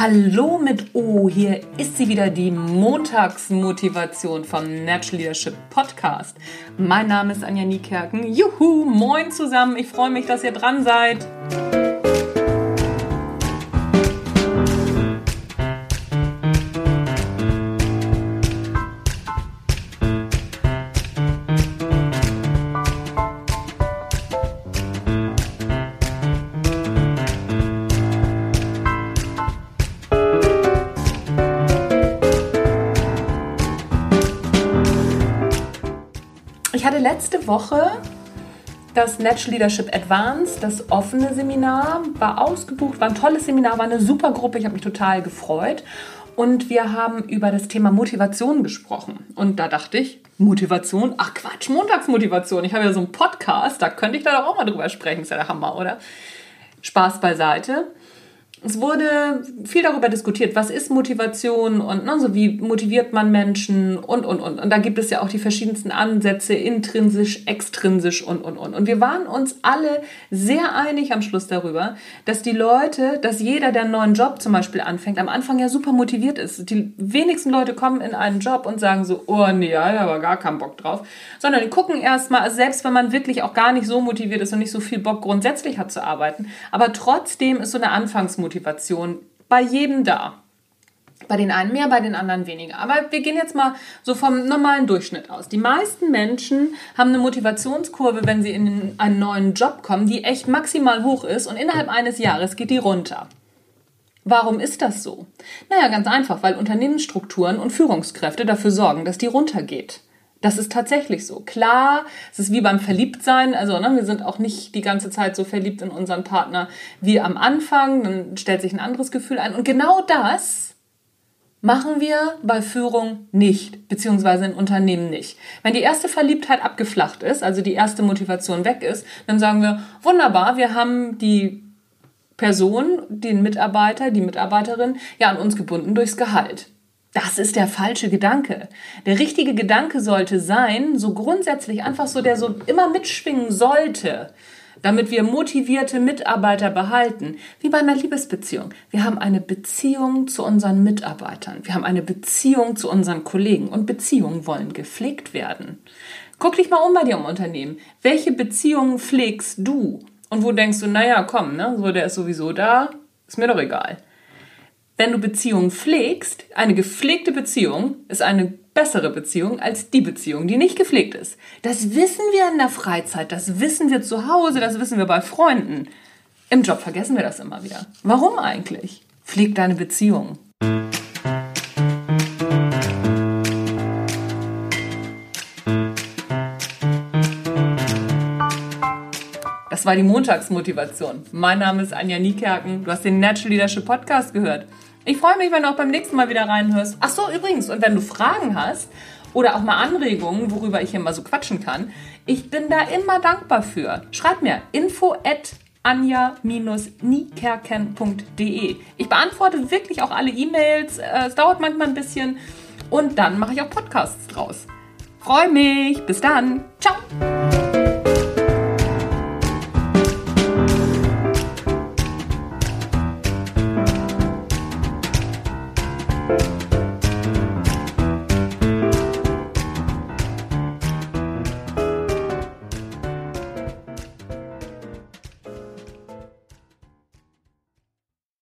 Hallo mit O, hier ist sie wieder, die Montagsmotivation vom Natural Leadership Podcast. Mein Name ist Anja Niekerken. Juhu, moin zusammen, ich freue mich, dass ihr dran seid. Hatte letzte Woche das Natural Leadership Advanced, das offene Seminar, war ausgebucht, war ein tolles Seminar, war eine super Gruppe, ich habe mich total gefreut. Und wir haben über das Thema Motivation gesprochen. Und da dachte ich, Motivation? Ach Quatsch, Montagsmotivation. Ich habe ja so einen Podcast, da könnte ich da doch auch mal drüber sprechen. Ist ja der Hammer, oder? Spaß beiseite es wurde viel darüber diskutiert, was ist Motivation und ne, so wie motiviert man Menschen und, und, und. Und da gibt es ja auch die verschiedensten Ansätze, intrinsisch, extrinsisch und, und, und. Und wir waren uns alle sehr einig am Schluss darüber, dass die Leute, dass jeder, der einen neuen Job zum Beispiel anfängt, am Anfang ja super motiviert ist. Die wenigsten Leute kommen in einen Job und sagen so, oh nee, ja, aber gar keinen Bock drauf. Sondern die gucken erstmal, also selbst wenn man wirklich auch gar nicht so motiviert ist und nicht so viel Bock grundsätzlich hat zu arbeiten, aber trotzdem ist so eine Anfangsmotivation Motivation bei jedem da. Bei den einen mehr, bei den anderen weniger. Aber wir gehen jetzt mal so vom normalen Durchschnitt aus. Die meisten Menschen haben eine Motivationskurve, wenn sie in einen neuen Job kommen, die echt maximal hoch ist und innerhalb eines Jahres geht die runter. Warum ist das so? Naja, ganz einfach, weil Unternehmensstrukturen und Führungskräfte dafür sorgen, dass die runtergeht. Das ist tatsächlich so. Klar, es ist wie beim Verliebtsein. Also, ne, wir sind auch nicht die ganze Zeit so verliebt in unseren Partner wie am Anfang. Dann stellt sich ein anderes Gefühl ein. Und genau das machen wir bei Führung nicht, beziehungsweise in Unternehmen nicht. Wenn die erste Verliebtheit abgeflacht ist, also die erste Motivation weg ist, dann sagen wir, wunderbar, wir haben die Person, den Mitarbeiter, die Mitarbeiterin ja an uns gebunden durchs Gehalt. Das ist der falsche Gedanke. Der richtige Gedanke sollte sein, so grundsätzlich einfach so, der so immer mitschwingen sollte, damit wir motivierte Mitarbeiter behalten, wie bei einer Liebesbeziehung. Wir haben eine Beziehung zu unseren Mitarbeitern. Wir haben eine Beziehung zu unseren Kollegen und Beziehungen wollen gepflegt werden. Guck dich mal um bei dir im Unternehmen. Welche Beziehungen pflegst du? Und wo denkst du, naja, komm, ne, so der ist sowieso da, ist mir doch egal wenn du Beziehungen pflegst, eine gepflegte Beziehung ist eine bessere Beziehung als die Beziehung, die nicht gepflegt ist. Das wissen wir in der Freizeit, das wissen wir zu Hause, das wissen wir bei Freunden. Im Job vergessen wir das immer wieder. Warum eigentlich? Pfleg deine Beziehung. Das war die Montagsmotivation. Mein Name ist Anja Niekerken. Du hast den Natural Leadership Podcast gehört. Ich freue mich, wenn du auch beim nächsten Mal wieder reinhörst. Ach so, übrigens, und wenn du Fragen hast oder auch mal Anregungen, worüber ich hier mal so quatschen kann, ich bin da immer dankbar für. Schreib mir info at anja-niekerken.de. Ich beantworte wirklich auch alle E-Mails. Äh, es dauert manchmal ein bisschen. Und dann mache ich auch Podcasts draus. Freue mich. Bis dann. Ciao.